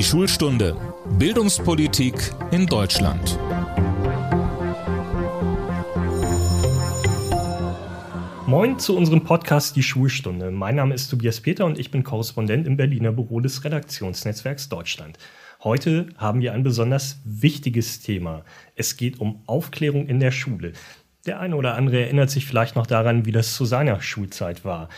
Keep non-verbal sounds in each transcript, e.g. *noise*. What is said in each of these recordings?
Die Schulstunde Bildungspolitik in Deutschland. Moin zu unserem Podcast Die Schulstunde. Mein Name ist Tobias Peter und ich bin Korrespondent im Berliner Büro des Redaktionsnetzwerks Deutschland. Heute haben wir ein besonders wichtiges Thema. Es geht um Aufklärung in der Schule. Der eine oder andere erinnert sich vielleicht noch daran, wie das zu seiner Schulzeit war.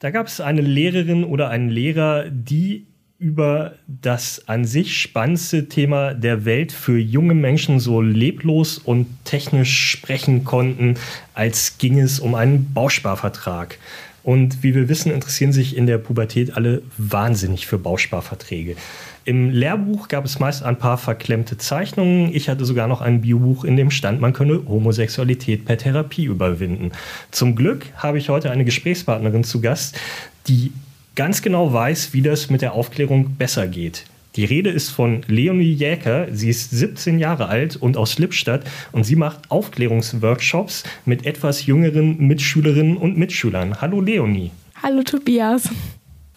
Da gab es eine Lehrerin oder einen Lehrer, die über das an sich spannendste Thema der Welt für junge Menschen so leblos und technisch sprechen konnten, als ging es um einen Bausparvertrag. Und wie wir wissen, interessieren sich in der Pubertät alle wahnsinnig für Bausparverträge. Im Lehrbuch gab es meist ein paar verklemmte Zeichnungen. Ich hatte sogar noch ein Biobuch, in dem stand, man könne Homosexualität per Therapie überwinden. Zum Glück habe ich heute eine Gesprächspartnerin zu Gast, die ganz genau weiß, wie das mit der Aufklärung besser geht. Die Rede ist von Leonie Jäker. Sie ist 17 Jahre alt und aus Lippstadt und sie macht Aufklärungsworkshops mit etwas jüngeren Mitschülerinnen und Mitschülern. Hallo Leonie. Hallo Tobias.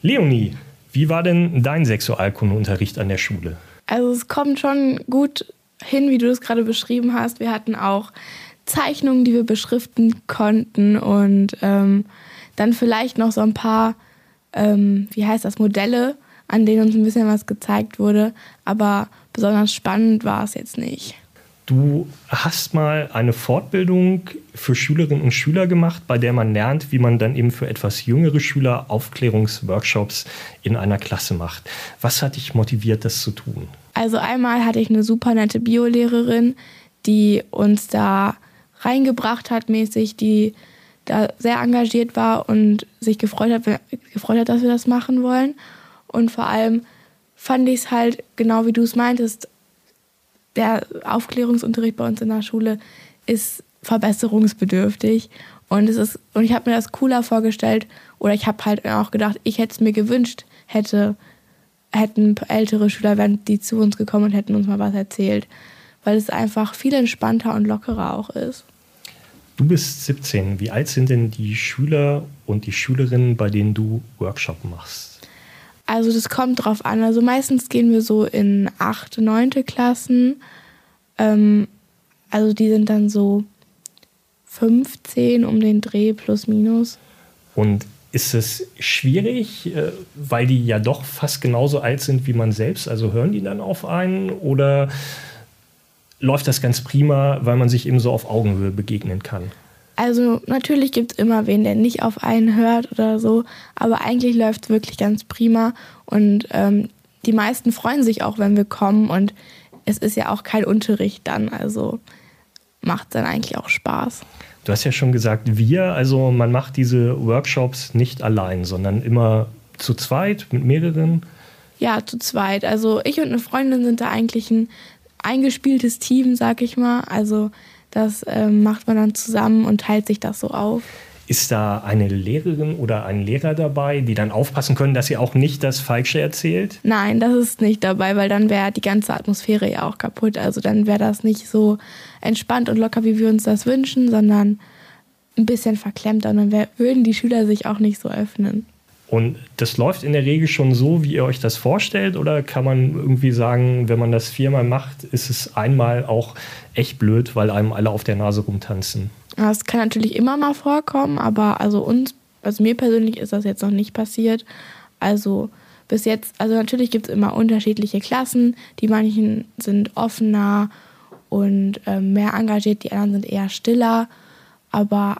Leonie, wie war denn dein Sexualkundeunterricht an der Schule? Also es kommt schon gut hin, wie du es gerade beschrieben hast. Wir hatten auch Zeichnungen, die wir beschriften konnten und ähm, dann vielleicht noch so ein paar, ähm, wie heißt das, Modelle, an denen uns ein bisschen was gezeigt wurde. Aber besonders spannend war es jetzt nicht. Du hast mal eine Fortbildung für Schülerinnen und Schüler gemacht, bei der man lernt, wie man dann eben für etwas jüngere Schüler Aufklärungsworkshops in einer Klasse macht. Was hat dich motiviert, das zu tun? Also einmal hatte ich eine super nette Biolehrerin, die uns da reingebracht hat, mäßig, die da sehr engagiert war und sich gefreut hat, gefreut hat, dass wir das machen wollen. Und vor allem fand ich es halt, genau wie du es meintest, der Aufklärungsunterricht bei uns in der Schule ist verbesserungsbedürftig. Und, es ist, und ich habe mir das cooler vorgestellt oder ich habe halt auch gedacht, ich hätte es mir gewünscht, hätte, hätten ältere Schüler, wären die zu uns gekommen und hätten uns mal was erzählt. Weil es einfach viel entspannter und lockerer auch ist. Du bist 17. Wie alt sind denn die Schüler und die Schülerinnen, bei denen du Workshop machst? Also das kommt drauf an. Also meistens gehen wir so in achte, neunte Klassen. Ähm, also die sind dann so 15 um den Dreh plus minus. Und ist es schwierig, äh, weil die ja doch fast genauso alt sind wie man selbst? Also hören die dann auf einen oder läuft das ganz prima, weil man sich eben so auf Augenhöhe begegnen kann? Also natürlich gibt es immer wen, der nicht auf einen hört oder so, aber eigentlich läuft es wirklich ganz prima und ähm, die meisten freuen sich auch, wenn wir kommen und es ist ja auch kein Unterricht dann, also macht dann eigentlich auch Spaß. Du hast ja schon gesagt, wir, also man macht diese Workshops nicht allein, sondern immer zu zweit mit mehreren. Ja, zu zweit. Also ich und eine Freundin sind da eigentlich ein eingespieltes Team, sag ich mal. Also das ähm, macht man dann zusammen und teilt sich das so auf. Ist da eine Lehrerin oder ein Lehrer dabei, die dann aufpassen können, dass ihr auch nicht das Falsche erzählt? Nein, das ist nicht dabei, weil dann wäre die ganze Atmosphäre ja auch kaputt. Also dann wäre das nicht so entspannt und locker, wie wir uns das wünschen, sondern ein bisschen verklemmt. Und dann wär, würden die Schüler sich auch nicht so öffnen. Und das läuft in der Regel schon so, wie ihr euch das vorstellt? Oder kann man irgendwie sagen, wenn man das viermal macht, ist es einmal auch echt blöd, weil einem alle auf der Nase rumtanzen? Das kann natürlich immer mal vorkommen, aber also uns, also mir persönlich ist das jetzt noch nicht passiert. Also bis jetzt, also natürlich gibt es immer unterschiedliche Klassen. Die manchen sind offener und äh, mehr engagiert, die anderen sind eher stiller. Aber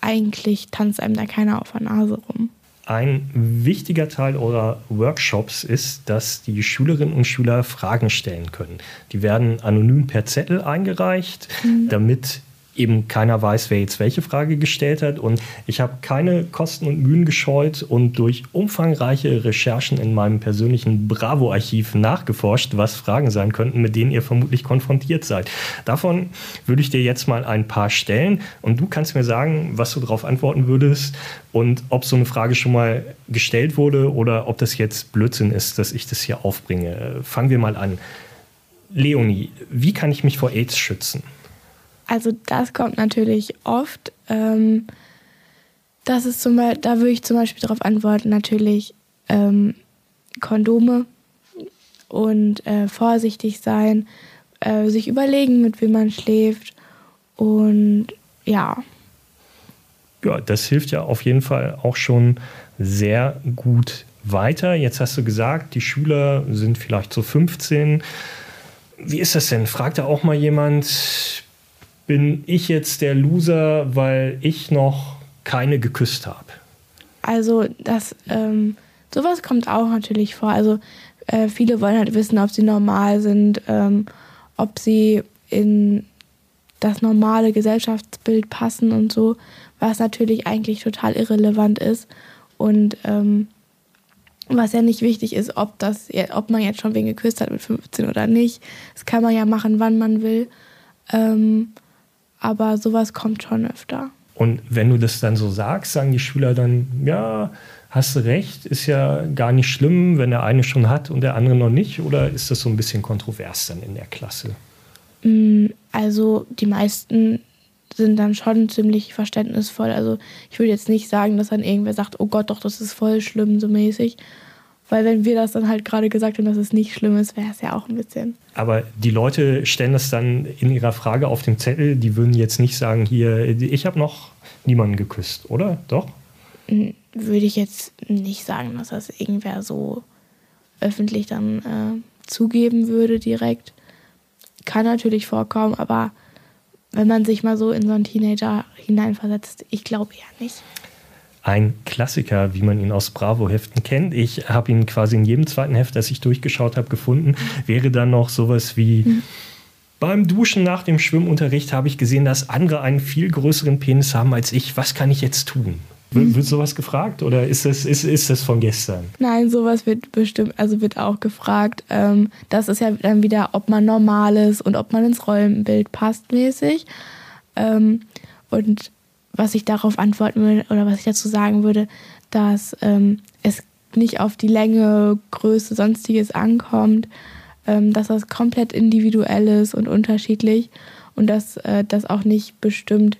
eigentlich tanzt einem da keiner auf der Nase rum. Ein wichtiger Teil eurer Workshops ist, dass die Schülerinnen und Schüler Fragen stellen können. Die werden anonym per Zettel eingereicht, mhm. damit eben keiner weiß, wer jetzt welche Frage gestellt hat. Und ich habe keine Kosten und Mühen gescheut und durch umfangreiche Recherchen in meinem persönlichen Bravo-Archiv nachgeforscht, was Fragen sein könnten, mit denen ihr vermutlich konfrontiert seid. Davon würde ich dir jetzt mal ein paar stellen und du kannst mir sagen, was du darauf antworten würdest und ob so eine Frage schon mal gestellt wurde oder ob das jetzt Blödsinn ist, dass ich das hier aufbringe. Fangen wir mal an. Leonie, wie kann ich mich vor AIDS schützen? Also das kommt natürlich oft. Ähm, das ist zum Beispiel, da würde ich zum Beispiel darauf antworten, natürlich ähm, Kondome und äh, vorsichtig sein, äh, sich überlegen, mit wem man schläft und ja. Ja, das hilft ja auf jeden Fall auch schon sehr gut weiter. Jetzt hast du gesagt, die Schüler sind vielleicht so 15. Wie ist das denn? Fragt da auch mal jemand, bin ich jetzt der Loser, weil ich noch keine geküsst habe? Also das, ähm, sowas kommt auch natürlich vor. Also äh, viele wollen halt wissen, ob sie normal sind, ähm, ob sie in das normale Gesellschaftsbild passen und so, was natürlich eigentlich total irrelevant ist. Und ähm, was ja nicht wichtig ist, ob, das, ob man jetzt schon wen geküsst hat mit 15 oder nicht. Das kann man ja machen, wann man will. Ähm, aber sowas kommt schon öfter. Und wenn du das dann so sagst, sagen die Schüler dann, ja, hast du recht, ist ja gar nicht schlimm, wenn der eine schon hat und der andere noch nicht? Oder ist das so ein bisschen kontrovers dann in der Klasse? Mm, also die meisten sind dann schon ziemlich verständnisvoll. Also ich würde jetzt nicht sagen, dass dann irgendwer sagt, oh Gott, doch, das ist voll schlimm, so mäßig. Weil wenn wir das dann halt gerade gesagt haben, dass es nicht schlimm ist, wäre es ja auch ein bisschen. Aber die Leute stellen das dann in ihrer Frage auf dem Zettel, die würden jetzt nicht sagen, hier, ich habe noch niemanden geküsst, oder? Doch? Würde ich jetzt nicht sagen, dass das irgendwer so öffentlich dann äh, zugeben würde direkt. Kann natürlich vorkommen, aber wenn man sich mal so in so einen Teenager hineinversetzt, ich glaube ja nicht ein Klassiker, wie man ihn aus Bravo-Heften kennt. Ich habe ihn quasi in jedem zweiten Heft, das ich durchgeschaut habe, gefunden. Wäre dann noch sowas wie. Mhm. Beim Duschen nach dem Schwimmunterricht habe ich gesehen, dass andere einen viel größeren Penis haben als ich. Was kann ich jetzt tun? Mhm. Wird sowas gefragt oder ist das, ist, ist das von gestern? Nein, sowas wird bestimmt, also wird auch gefragt. Ähm, das ist ja dann wieder, ob man normal ist und ob man ins Rollenbild passt mäßig. Ähm, und was ich darauf antworten würde oder was ich dazu sagen würde, dass ähm, es nicht auf die Länge, Größe, sonstiges ankommt, ähm, dass das komplett individuell ist und unterschiedlich und dass äh, das auch nicht bestimmt,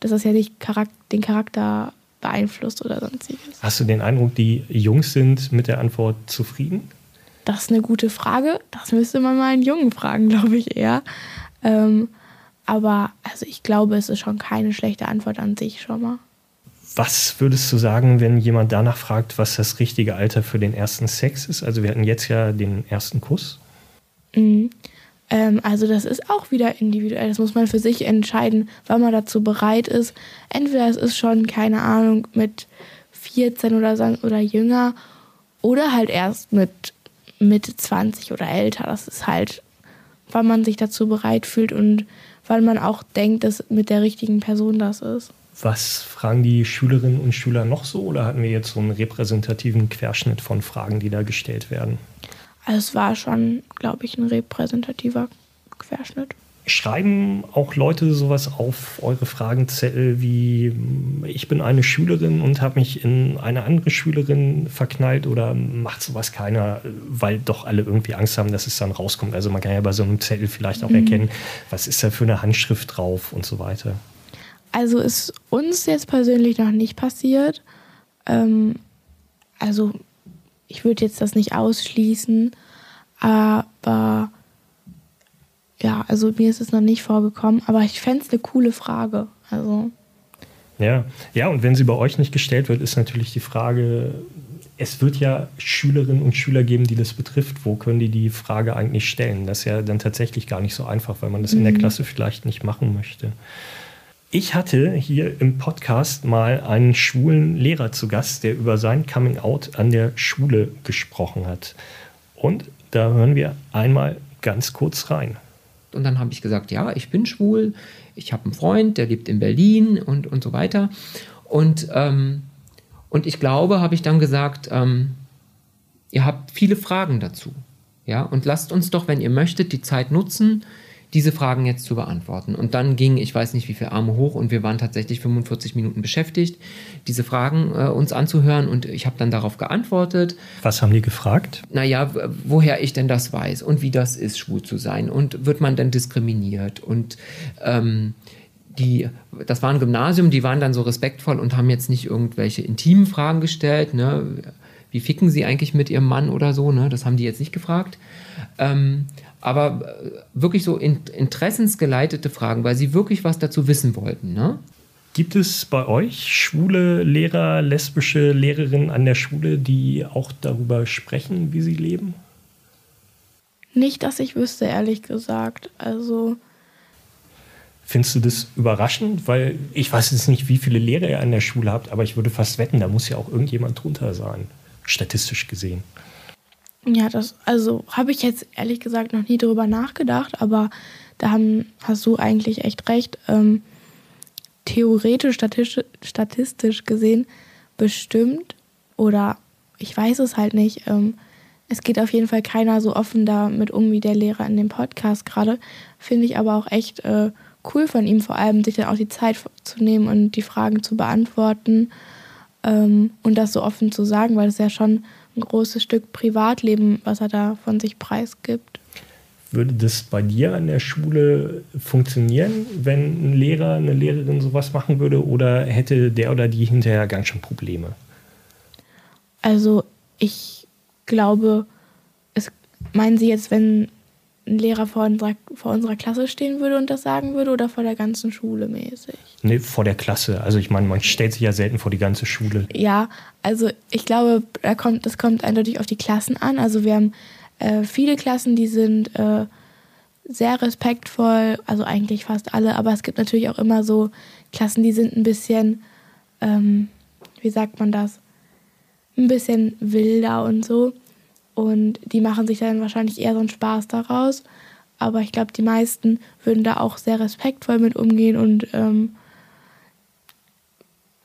dass das ja nicht Charakter, den Charakter beeinflusst oder sonstiges. Hast du den Eindruck, die Jungs sind mit der Antwort zufrieden? Das ist eine gute Frage. Das müsste man mal einen Jungen fragen, *laughs* glaube ich eher. Ähm, aber also ich glaube, es ist schon keine schlechte Antwort an sich schon mal. Was würdest du sagen, wenn jemand danach fragt, was das richtige Alter für den ersten Sex ist? Also wir hatten jetzt ja den ersten Kuss. Mhm. Ähm, also das ist auch wieder individuell. Das muss man für sich entscheiden, wann man dazu bereit ist. Entweder es ist schon, keine Ahnung, mit 14 oder, oder jünger oder halt erst mit Mitte 20 oder älter. Das ist halt, wann man sich dazu bereit fühlt und weil man auch denkt, dass mit der richtigen Person das ist. Was fragen die Schülerinnen und Schüler noch so oder hatten wir jetzt so einen repräsentativen Querschnitt von Fragen, die da gestellt werden? Also es war schon, glaube ich, ein repräsentativer Querschnitt schreiben auch Leute sowas auf eure Fragenzettel wie ich bin eine Schülerin und habe mich in eine andere Schülerin verknallt oder macht sowas keiner, weil doch alle irgendwie Angst haben, dass es dann rauskommt. Also man kann ja bei so einem Zettel vielleicht auch mhm. erkennen, was ist da für eine Handschrift drauf und so weiter. Also ist uns jetzt persönlich noch nicht passiert. Ähm, also ich würde jetzt das nicht ausschließen, aber ja, also mir ist es noch nicht vorgekommen, aber ich fände es eine coole Frage. Also. Ja, ja, und wenn sie bei euch nicht gestellt wird, ist natürlich die Frage, es wird ja Schülerinnen und Schüler geben, die das betrifft. Wo können die die Frage eigentlich stellen? Das ist ja dann tatsächlich gar nicht so einfach, weil man das mhm. in der mhm. Klasse vielleicht nicht machen möchte. Ich hatte hier im Podcast mal einen schwulen Lehrer zu Gast, der über sein Coming Out an der Schule gesprochen hat. Und da hören wir einmal ganz kurz rein. Und dann habe ich gesagt, ja, ich bin schwul, ich habe einen Freund, der lebt in Berlin und, und so weiter. Und, ähm, und ich glaube, habe ich dann gesagt, ähm, ihr habt viele Fragen dazu. Ja, und lasst uns doch, wenn ihr möchtet, die Zeit nutzen, diese Fragen jetzt zu beantworten. Und dann ging, ich weiß nicht wie viele Arme hoch und wir waren tatsächlich 45 Minuten beschäftigt, diese Fragen äh, uns anzuhören und ich habe dann darauf geantwortet. Was haben die gefragt? Naja, woher ich denn das weiß und wie das ist, schwul zu sein und wird man denn diskriminiert und ähm, die, das war ein Gymnasium, die waren dann so respektvoll und haben jetzt nicht irgendwelche intimen Fragen gestellt, ne? Wie ficken sie eigentlich mit ihrem Mann oder so, ne? Das haben die jetzt nicht gefragt. Ähm, aber äh, wirklich so in, interessensgeleitete Fragen, weil sie wirklich was dazu wissen wollten, ne? Gibt es bei euch schwule Lehrer, lesbische Lehrerinnen an der Schule, die auch darüber sprechen, wie sie leben? Nicht, dass ich wüsste, ehrlich gesagt. Also. Findest du das überraschend? Weil ich weiß jetzt nicht, wie viele Lehrer ihr an der Schule habt, aber ich würde fast wetten, da muss ja auch irgendjemand drunter sein, statistisch gesehen. Ja, das, also habe ich jetzt ehrlich gesagt noch nie drüber nachgedacht, aber da hast du eigentlich echt recht. Ähm, theoretisch, statistisch, statistisch gesehen bestimmt oder ich weiß es halt nicht. Ähm, es geht auf jeden Fall keiner so offen damit um wie der Lehrer in dem Podcast gerade. Finde ich aber auch echt äh, cool von ihm, vor allem sich dann auch die Zeit zu nehmen und die Fragen zu beantworten ähm, und das so offen zu sagen, weil es ja schon ein großes Stück Privatleben, was er da von sich preisgibt. Würde das bei dir an der Schule funktionieren, wenn ein Lehrer, eine Lehrerin sowas machen würde? Oder hätte der oder die hinterher ganz schön Probleme? Also ich glaube, es meinen Sie jetzt, wenn ein Lehrer vor unserer, vor unserer Klasse stehen würde und das sagen würde oder vor der ganzen Schule mäßig? Nee, vor der Klasse. Also ich meine, man stellt sich ja selten vor die ganze Schule. Ja, also ich glaube, da kommt, das kommt eindeutig auf die Klassen an. Also wir haben äh, viele Klassen, die sind äh, sehr respektvoll, also eigentlich fast alle, aber es gibt natürlich auch immer so Klassen, die sind ein bisschen, ähm, wie sagt man das, ein bisschen wilder und so. Und die machen sich dann wahrscheinlich eher so einen Spaß daraus. Aber ich glaube, die meisten würden da auch sehr respektvoll mit umgehen und ähm,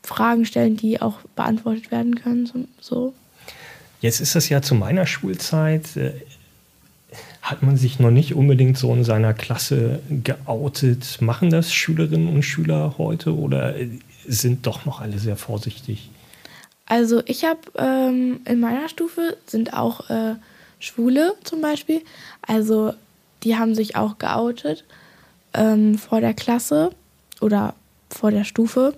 Fragen stellen, die auch beantwortet werden können. So. Jetzt ist das ja zu meiner Schulzeit, äh, hat man sich noch nicht unbedingt so in seiner Klasse geoutet. Machen das Schülerinnen und Schüler heute oder sind doch noch alle sehr vorsichtig? Also ich habe ähm, in meiner Stufe sind auch äh, Schwule zum Beispiel. Also die haben sich auch geoutet ähm, vor der Klasse oder vor der Stufe.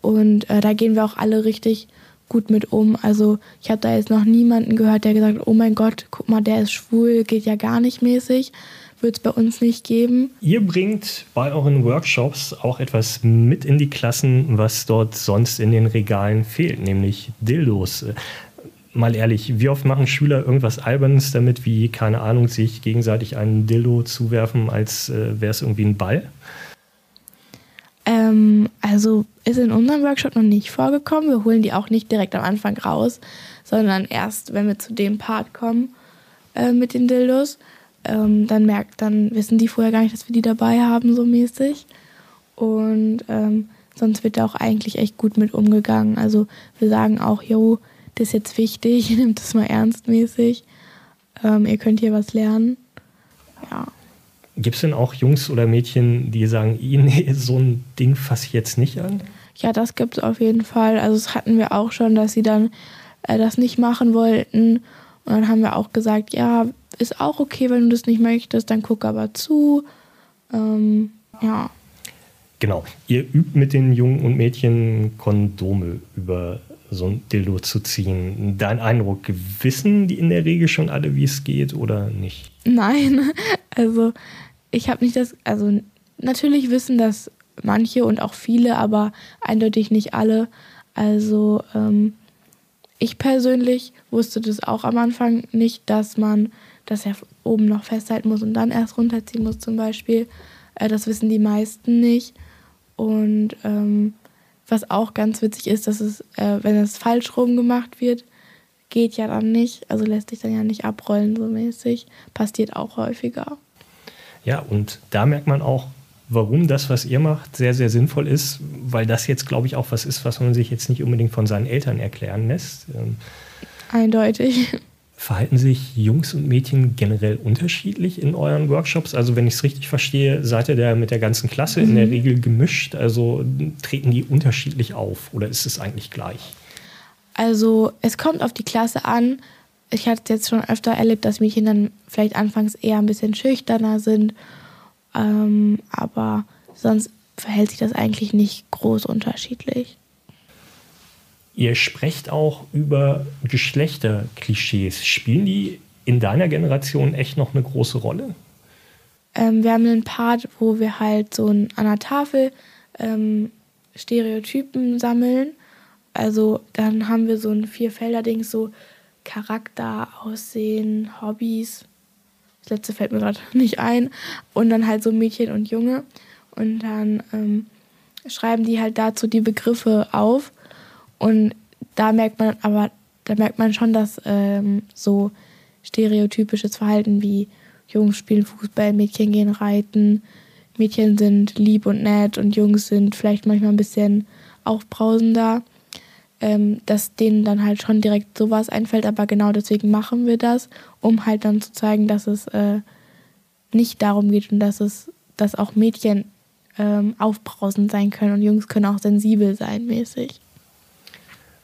Und äh, da gehen wir auch alle richtig gut mit um. Also ich habe da jetzt noch niemanden gehört, der gesagt oh mein Gott, guck mal, der ist schwul, geht ja gar nicht mäßig. Wird es bei uns nicht geben. Ihr bringt bei euren Workshops auch etwas mit in die Klassen, was dort sonst in den Regalen fehlt, nämlich Dildos. Mal ehrlich, wie oft machen Schüler irgendwas Albernes damit, wie, keine Ahnung, sich gegenseitig einen Dildo zuwerfen, als äh, wäre es irgendwie ein Ball? Ähm, also ist in unserem Workshop noch nicht vorgekommen. Wir holen die auch nicht direkt am Anfang raus, sondern erst, wenn wir zu dem Part kommen äh, mit den Dildos. Ähm, dann merkt, dann wissen die vorher gar nicht, dass wir die dabei haben, so mäßig. Und ähm, sonst wird da auch eigentlich echt gut mit umgegangen. Also wir sagen auch, jo, das ist jetzt wichtig, *laughs* nehmt das mal ernstmäßig. Ähm, ihr könnt hier was lernen. Ja. Gibt es denn auch Jungs oder Mädchen, die sagen, nee, so ein Ding fasse ich jetzt nicht an? Ja, das gibt es auf jeden Fall. Also das hatten wir auch schon, dass sie dann äh, das nicht machen wollten. Und dann haben wir auch gesagt, ja, ist auch okay, wenn du das nicht möchtest, dann guck aber zu. Ähm, ja. Genau. Ihr übt mit den Jungen und Mädchen Kondome über so ein Dildo zu ziehen. Dein Eindruck, wissen die in der Regel schon alle, wie es geht oder nicht? Nein, *laughs* also ich habe nicht das, also natürlich wissen das manche und auch viele, aber eindeutig nicht alle. Also ähm, ich persönlich wusste das auch am Anfang nicht, dass man das ja oben noch festhalten muss und dann erst runterziehen muss zum Beispiel. Äh, das wissen die meisten nicht. Und ähm, was auch ganz witzig ist, dass es, äh, wenn es falsch rum gemacht wird, geht ja dann nicht. Also lässt sich dann ja nicht abrollen so mäßig. Passiert auch häufiger. Ja, und da merkt man auch, warum das, was ihr macht, sehr, sehr sinnvoll ist, weil das jetzt, glaube ich, auch was ist, was man sich jetzt nicht unbedingt von seinen Eltern erklären lässt. Ähm, Eindeutig. Verhalten sich Jungs und Mädchen generell unterschiedlich in euren Workshops? Also wenn ich es richtig verstehe, seid ihr da mit der ganzen Klasse mhm. in der mhm. Regel gemischt? Also treten die unterschiedlich auf oder ist es eigentlich gleich? Also es kommt auf die Klasse an ich hatte jetzt schon öfter erlebt, dass Mädchen dann vielleicht anfangs eher ein bisschen schüchterner sind. Ähm, aber sonst verhält sich das eigentlich nicht groß unterschiedlich. Ihr sprecht auch über Geschlechterklischees. Spielen die in deiner Generation echt noch eine große Rolle? Ähm, wir haben einen Part, wo wir halt so an einer Tafel ähm, Stereotypen sammeln. Also dann haben wir so ein Vierfelder-Ding, so Charakter, Aussehen, Hobbys. Das letzte fällt mir gerade *laughs* nicht ein. Und dann halt so Mädchen und Junge. Und dann ähm, schreiben die halt dazu die Begriffe auf. Und da merkt man aber, da merkt man schon, dass ähm, so stereotypisches Verhalten wie Jungs spielen Fußball, Mädchen gehen reiten, Mädchen sind lieb und nett und Jungs sind vielleicht manchmal ein bisschen aufbrausender, ähm, dass denen dann halt schon direkt sowas einfällt, aber genau deswegen machen wir das, um halt dann zu zeigen, dass es äh, nicht darum geht und dass es, dass auch Mädchen ähm, aufbrausend sein können und Jungs können auch sensibel sein mäßig.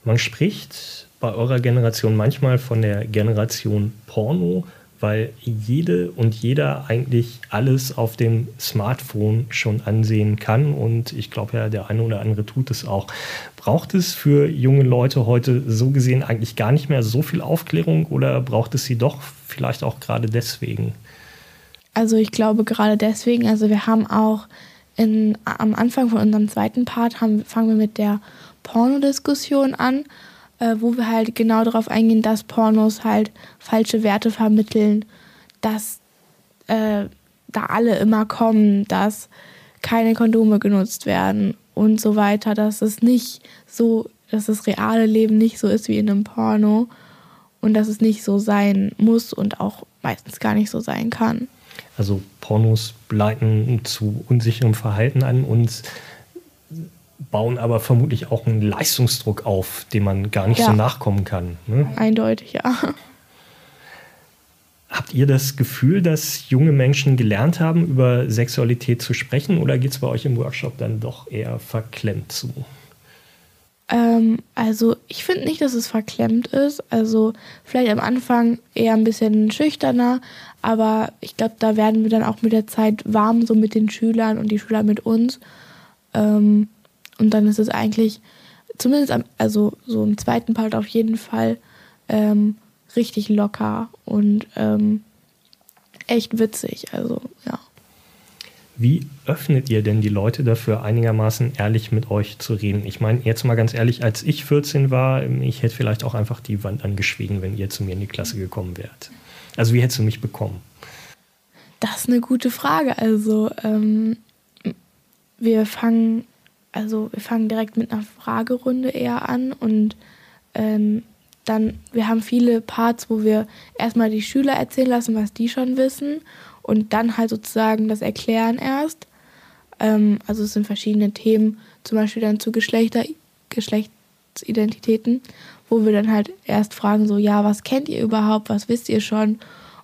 Man spricht bei eurer Generation manchmal von der Generation Porno, weil jede und jeder eigentlich alles auf dem Smartphone schon ansehen kann und ich glaube ja, der eine oder andere tut es auch. Braucht es für junge Leute heute so gesehen eigentlich gar nicht mehr so viel Aufklärung oder braucht es sie doch vielleicht auch gerade deswegen? Also ich glaube gerade deswegen, also wir haben auch in, am Anfang von unserem zweiten Part haben, fangen wir mit der Pornodiskussion an, äh, wo wir halt genau darauf eingehen, dass Pornos halt falsche Werte vermitteln, dass äh, da alle immer kommen, dass keine Kondome genutzt werden und so weiter, dass es nicht so, dass das reale Leben nicht so ist wie in einem Porno und dass es nicht so sein muss und auch meistens gar nicht so sein kann. Also Pornos leiten zu unsicherem Verhalten an und bauen aber vermutlich auch einen Leistungsdruck auf, dem man gar nicht ja. so nachkommen kann. Ne? Eindeutig, ja. Habt ihr das Gefühl, dass junge Menschen gelernt haben, über Sexualität zu sprechen oder geht es bei euch im Workshop dann doch eher verklemmt zu? Ähm, also ich finde nicht, dass es verklemmt ist. Also vielleicht am Anfang eher ein bisschen schüchterner, aber ich glaube, da werden wir dann auch mit der Zeit warm, so mit den Schülern und die Schüler mit uns. Ähm, und dann ist es eigentlich, zumindest am, also so im zweiten Part auf jeden Fall, ähm, richtig locker und ähm, echt witzig. Also ja. Wie öffnet ihr denn die Leute dafür, einigermaßen ehrlich mit euch zu reden? Ich meine, jetzt mal ganz ehrlich, als ich 14 war, ich hätte vielleicht auch einfach die Wand angeschwiegen, wenn ihr zu mir in die Klasse gekommen wärt. Also wie hättest du mich bekommen? Das ist eine gute Frage. Also ähm, wir fangen also wir fangen direkt mit einer Fragerunde eher an und ähm, dann, wir haben viele Parts, wo wir erstmal die Schüler erzählen lassen, was die schon wissen und dann halt sozusagen das erklären erst. Ähm, also es sind verschiedene Themen, zum Beispiel dann zu Geschlechter, Geschlechtsidentitäten, wo wir dann halt erst fragen, so, ja, was kennt ihr überhaupt, was wisst ihr schon?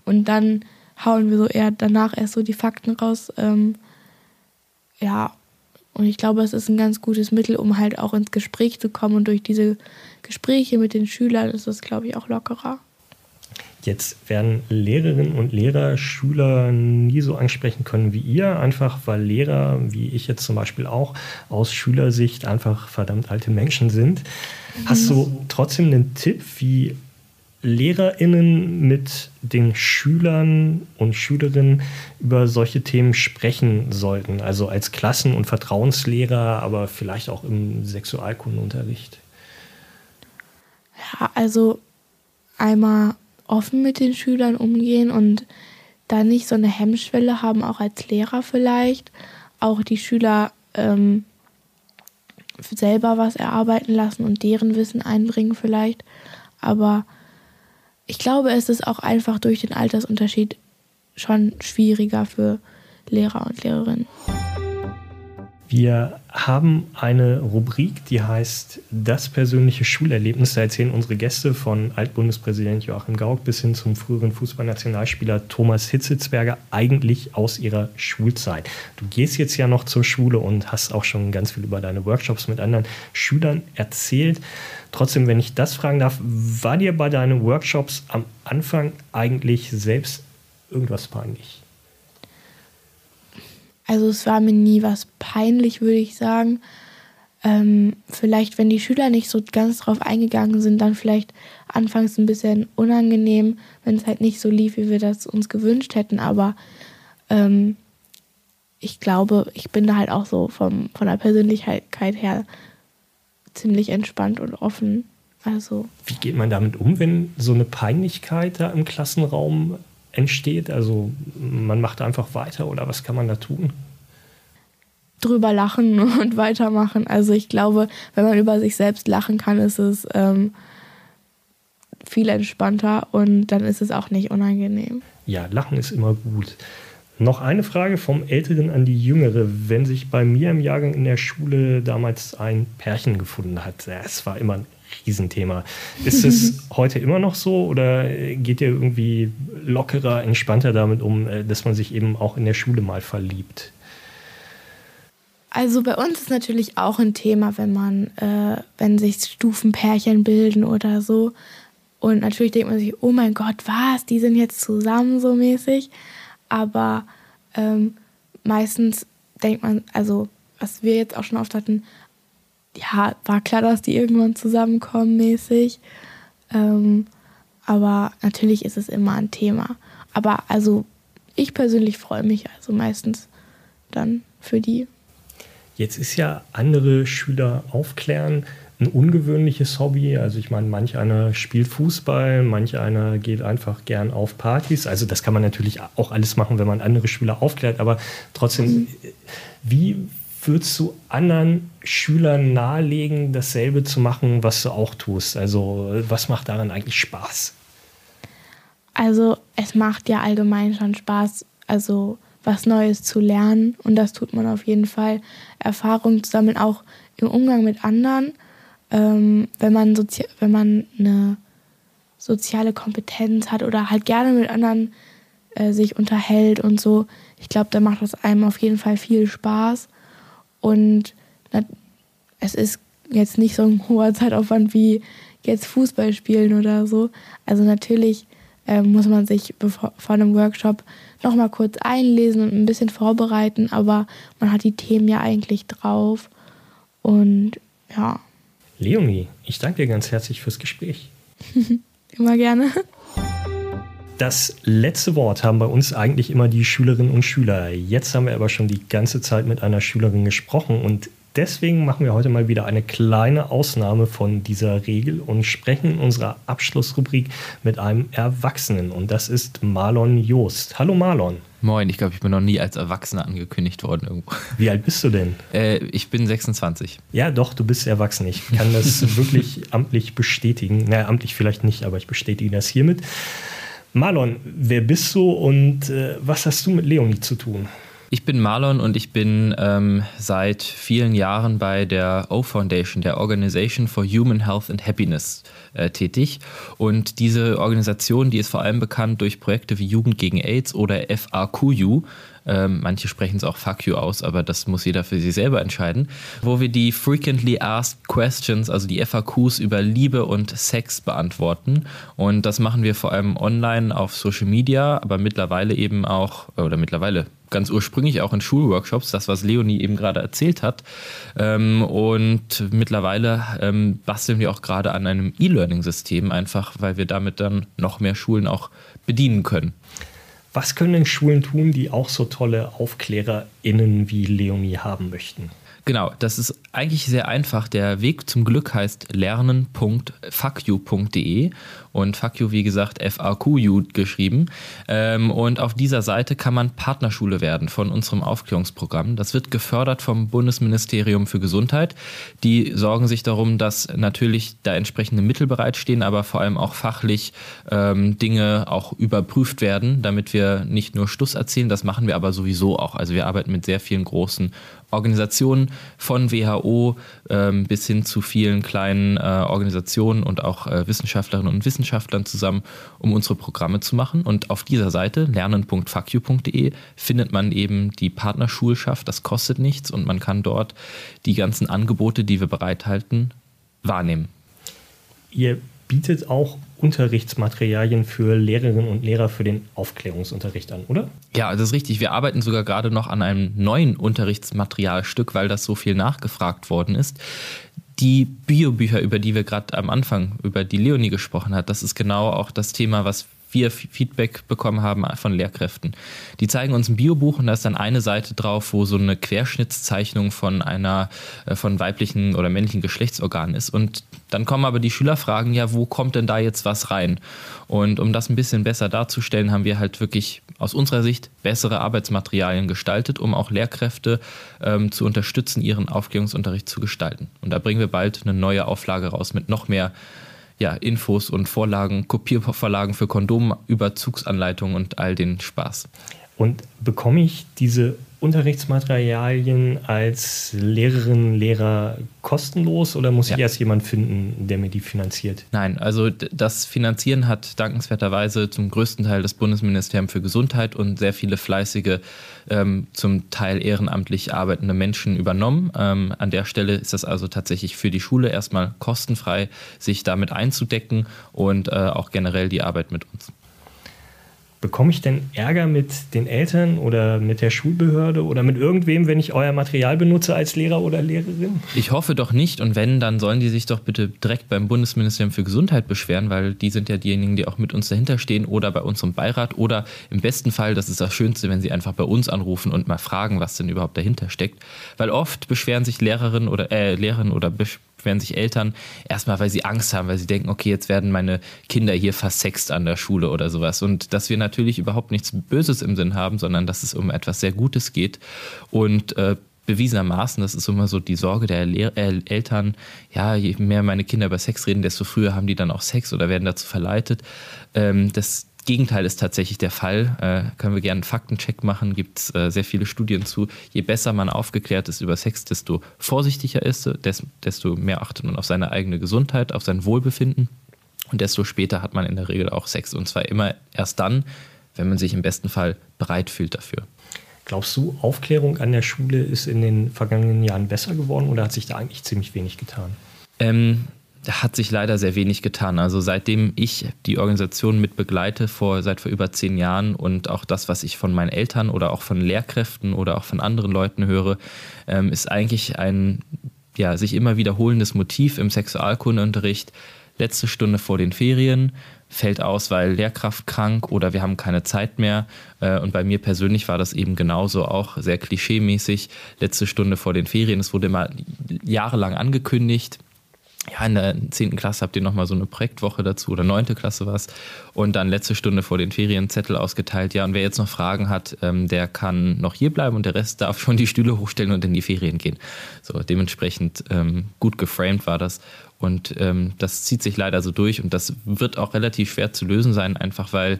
Und dann hauen wir so eher danach erst so die Fakten raus. Ähm, ja, und ich glaube, es ist ein ganz gutes Mittel, um halt auch ins Gespräch zu kommen. Und durch diese Gespräche mit den Schülern ist es, glaube ich, auch lockerer. Jetzt werden Lehrerinnen und Lehrer Schüler nie so ansprechen können wie ihr, einfach weil Lehrer, wie ich jetzt zum Beispiel auch, aus Schülersicht einfach verdammt alte Menschen sind. Hast du trotzdem einen Tipp, wie LehrerInnen mit den Schülern und Schülerinnen über solche Themen sprechen sollten. Also als Klassen- und Vertrauenslehrer, aber vielleicht auch im Sexualkundenunterricht. Ja, also einmal offen mit den Schülern umgehen und da nicht so eine Hemmschwelle haben, auch als Lehrer vielleicht. Auch die Schüler ähm, selber was erarbeiten lassen und deren Wissen einbringen vielleicht. Aber ich glaube, es ist auch einfach durch den Altersunterschied schon schwieriger für Lehrer und Lehrerinnen. Wir haben eine Rubrik, die heißt Das persönliche Schulerlebnis. Da erzählen unsere Gäste von Altbundespräsident Joachim Gauck bis hin zum früheren Fußballnationalspieler Thomas Hitzelsberger eigentlich aus ihrer Schulzeit. Du gehst jetzt ja noch zur Schule und hast auch schon ganz viel über deine Workshops mit anderen Schülern erzählt. Trotzdem, wenn ich das fragen darf, war dir bei deinen Workshops am Anfang eigentlich selbst irgendwas peinlich? Also es war mir nie was peinlich, würde ich sagen. ähm, vielleicht, wenn die Schüler nicht so ganz drauf eingegangen sind, dann vielleicht anfangs ein bisschen unangenehm, wenn es halt nicht so lief, wie wir das uns gewünscht hätten. Aber ähm, ich glaube, ich bin da halt auch so vom, von der Persönlichkeit her ziemlich entspannt und offen. Also. Wie geht man damit um, wenn so eine Peinlichkeit da im Klassenraum entsteht? Also man macht einfach weiter oder was kann man da tun? drüber lachen *laughs* und weitermachen. Also ich glaube, wenn man über sich selbst lachen kann, ist es ähm, viel entspannter und dann ist es auch nicht unangenehm. Ja, lachen ist immer gut. Noch eine Frage vom Älteren an die Jüngere. Wenn sich bei mir im Jahrgang in der Schule damals ein Pärchen gefunden hat, es war immer ein Riesenthema. Ist es *laughs* heute immer noch so oder geht ihr irgendwie lockerer, entspannter damit um, äh, dass man sich eben auch in der Schule mal verliebt? Also bei uns ist natürlich auch ein Thema, wenn man, äh, wenn sich Stufenpärchen bilden oder so. Und natürlich denkt man sich, oh mein Gott, was, die sind jetzt zusammen so mäßig. Aber ähm, meistens denkt man, also was wir jetzt auch schon oft hatten, ja, war klar, dass die irgendwann zusammenkommen mäßig. Ähm, aber natürlich ist es immer ein Thema. Aber also ich persönlich freue mich also meistens dann für die. Jetzt ist ja andere Schüler aufklären ein ungewöhnliches Hobby. Also ich meine, manch einer spielt Fußball, manch einer geht einfach gern auf Partys. Also das kann man natürlich auch alles machen, wenn man andere Schüler aufklärt. Aber trotzdem, mhm. wie würdest du anderen Schülern nahelegen, dasselbe zu machen, was du auch tust? Also was macht daran eigentlich Spaß? Also es macht ja allgemein schon Spaß. Also was Neues zu lernen. Und das tut man auf jeden Fall. Erfahrung zu sammeln, auch im Umgang mit anderen. Ähm, wenn, man wenn man eine soziale Kompetenz hat oder halt gerne mit anderen äh, sich unterhält und so. Ich glaube, da macht das einem auf jeden Fall viel Spaß. Und es ist jetzt nicht so ein hoher Zeitaufwand wie jetzt Fußball spielen oder so. Also natürlich äh, muss man sich bevor, vor einem Workshop nochmal kurz einlesen und ein bisschen vorbereiten, aber man hat die Themen ja eigentlich drauf. Und ja. Leonie, ich danke dir ganz herzlich fürs Gespräch. *laughs* immer gerne. Das letzte Wort haben bei uns eigentlich immer die Schülerinnen und Schüler. Jetzt haben wir aber schon die ganze Zeit mit einer Schülerin gesprochen und deswegen machen wir heute mal wieder eine kleine Ausnahme von dieser Regel und sprechen in unserer Abschlussrubrik mit einem Erwachsenen. Und das ist Marlon Joost. Hallo Marlon. Moin, ich glaube, ich bin noch nie als Erwachsener angekündigt worden irgendwo. *laughs* Wie alt bist du denn? Äh, ich bin 26. Ja, doch, du bist erwachsen. Ich kann das *laughs* wirklich amtlich bestätigen. Naja, amtlich vielleicht nicht, aber ich bestätige das hiermit. Marlon, wer bist du und äh, was hast du mit Leonie zu tun? Ich bin Marlon und ich bin ähm, seit vielen Jahren bei der O Foundation, der Organization for Human Health and Happiness, äh, tätig. Und diese Organisation, die ist vor allem bekannt durch Projekte wie Jugend gegen AIDS oder FAQU. Ähm, manche sprechen es auch Fuck you aus, aber das muss jeder für sich selber entscheiden. Wo wir die Frequently Asked Questions, also die FAQs über Liebe und Sex beantworten. Und das machen wir vor allem online auf Social Media, aber mittlerweile eben auch, oder mittlerweile ganz ursprünglich auch in Schulworkshops, das, was Leonie eben gerade erzählt hat. Ähm, und mittlerweile ähm, basteln wir auch gerade an einem E-Learning-System, einfach weil wir damit dann noch mehr Schulen auch bedienen können. Was können denn Schulen tun, die auch so tolle AufklärerInnen wie Leonie haben möchten? Genau, das ist eigentlich sehr einfach. Der Weg zum Glück heißt lernen.fuckyou.de und fuck you, wie gesagt, F-A-Q-U geschrieben. Ähm, und auf dieser Seite kann man Partnerschule werden von unserem Aufklärungsprogramm. Das wird gefördert vom Bundesministerium für Gesundheit. Die sorgen sich darum, dass natürlich da entsprechende Mittel bereitstehen, aber vor allem auch fachlich ähm, Dinge auch überprüft werden, damit wir nicht nur Stuss erzählen. Das machen wir aber sowieso auch. Also wir arbeiten mit sehr vielen großen Organisationen von WHO ähm, bis hin zu vielen kleinen äh, Organisationen und auch äh, Wissenschaftlerinnen und Wissenschaftlern zusammen, um unsere Programme zu machen. Und auf dieser Seite lernen.fuckyou.de findet man eben die Partnerschulschaft. Das kostet nichts und man kann dort die ganzen Angebote, die wir bereithalten, wahrnehmen. Ihr bietet auch Unterrichtsmaterialien für Lehrerinnen und Lehrer für den Aufklärungsunterricht an, oder? Ja, das ist richtig. Wir arbeiten sogar gerade noch an einem neuen Unterrichtsmaterialstück, weil das so viel nachgefragt worden ist. Die Biobücher, über die wir gerade am Anfang, über die Leonie gesprochen hat, das ist genau auch das Thema, was wir Feedback bekommen haben von Lehrkräften. Die zeigen uns ein Biobuch und da ist dann eine Seite drauf, wo so eine Querschnittszeichnung von einer äh, von weiblichen oder männlichen Geschlechtsorganen ist. Und dann kommen aber die Schülerfragen, ja, wo kommt denn da jetzt was rein? Und um das ein bisschen besser darzustellen, haben wir halt wirklich aus unserer Sicht bessere Arbeitsmaterialien gestaltet, um auch Lehrkräfte ähm, zu unterstützen, ihren Aufklärungsunterricht zu gestalten. Und da bringen wir bald eine neue Auflage raus mit noch mehr ja, Infos und Vorlagen, Kopiervorlagen für Kondomüberzugsanleitungen und all den Spaß. Und bekomme ich diese Unterrichtsmaterialien als Lehrerin, Lehrer kostenlos oder muss ja. ich erst jemanden finden, der mir die finanziert? Nein, also das Finanzieren hat dankenswerterweise zum größten Teil das Bundesministerium für Gesundheit und sehr viele fleißige, ähm, zum Teil ehrenamtlich arbeitende Menschen übernommen. Ähm, an der Stelle ist das also tatsächlich für die Schule erstmal kostenfrei, sich damit einzudecken und äh, auch generell die Arbeit mit uns. Bekomme ich denn Ärger mit den Eltern oder mit der Schulbehörde oder mit irgendwem, wenn ich euer Material benutze als Lehrer oder Lehrerin? Ich hoffe doch nicht. Und wenn, dann sollen die sich doch bitte direkt beim Bundesministerium für Gesundheit beschweren, weil die sind ja diejenigen, die auch mit uns dahinter stehen oder bei unserem Beirat oder im besten Fall, das ist das Schönste, wenn sie einfach bei uns anrufen und mal fragen, was denn überhaupt dahinter steckt. Weil oft beschweren sich Lehrerinnen oder äh, Lehrerinnen oder beschweren sich Eltern erstmal, weil sie Angst haben, weil sie denken, okay, jetzt werden meine Kinder hier versext an der Schule oder sowas. Und dass wir natürlich überhaupt nichts Böses im Sinn haben, sondern dass es um etwas sehr Gutes geht. Und äh, bewiesenermaßen, das ist immer so die Sorge der Lehr äh, Eltern, ja, je mehr meine Kinder über Sex reden, desto früher haben die dann auch Sex oder werden dazu verleitet. Ähm, das Gegenteil ist tatsächlich der Fall. Äh, können wir gerne einen Faktencheck machen, gibt es äh, sehr viele Studien zu. Je besser man aufgeklärt ist über Sex, desto vorsichtiger ist, des, desto mehr achtet man auf seine eigene Gesundheit, auf sein Wohlbefinden und desto später hat man in der Regel auch Sex. Und zwar immer erst dann, wenn man sich im besten Fall bereit fühlt dafür. Glaubst du, Aufklärung an der Schule ist in den vergangenen Jahren besser geworden oder hat sich da eigentlich ziemlich wenig getan? Ähm, hat sich leider sehr wenig getan. Also seitdem ich die Organisation mit begleite, vor, seit vor über zehn Jahren und auch das, was ich von meinen Eltern oder auch von Lehrkräften oder auch von anderen Leuten höre, ähm, ist eigentlich ein ja, sich immer wiederholendes Motiv im Sexualkundeunterricht. Letzte Stunde vor den Ferien fällt aus, weil Lehrkraft krank oder wir haben keine Zeit mehr. Äh, und bei mir persönlich war das eben genauso auch sehr klischeemäßig. Letzte Stunde vor den Ferien. Es wurde immer jahrelang angekündigt ja, in der 10. Klasse habt ihr nochmal so eine Projektwoche dazu oder 9. Klasse was und dann letzte Stunde vor den Ferien Zettel ausgeteilt. Ja, und wer jetzt noch Fragen hat, ähm, der kann noch hier bleiben und der Rest darf schon die Stühle hochstellen und in die Ferien gehen. So, dementsprechend ähm, gut geframed war das und ähm, das zieht sich leider so durch und das wird auch relativ schwer zu lösen sein, einfach weil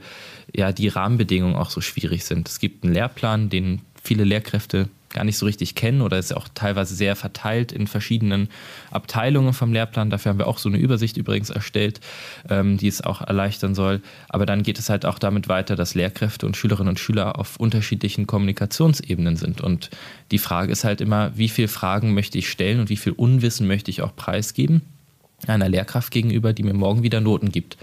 ja die Rahmenbedingungen auch so schwierig sind. Es gibt einen Lehrplan, den viele Lehrkräfte gar nicht so richtig kennen oder ist auch teilweise sehr verteilt in verschiedenen Abteilungen vom Lehrplan. Dafür haben wir auch so eine Übersicht übrigens erstellt, ähm, die es auch erleichtern soll. Aber dann geht es halt auch damit weiter, dass Lehrkräfte und Schülerinnen und Schüler auf unterschiedlichen Kommunikationsebenen sind. Und die Frage ist halt immer, wie viele Fragen möchte ich stellen und wie viel Unwissen möchte ich auch preisgeben einer Lehrkraft gegenüber, die mir morgen wieder Noten gibt.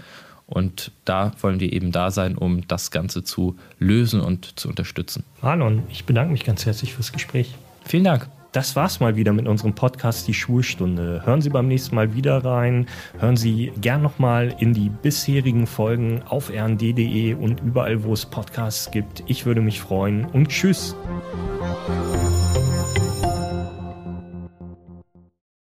Und da wollen wir eben da sein, um das Ganze zu lösen und zu unterstützen. Marlon, ich bedanke mich ganz herzlich fürs Gespräch. Vielen Dank. Das war's mal wieder mit unserem Podcast Die Schulstunde. Hören Sie beim nächsten Mal wieder rein. Hören Sie gern nochmal in die bisherigen Folgen auf rnd.de und überall, wo es Podcasts gibt. Ich würde mich freuen und tschüss.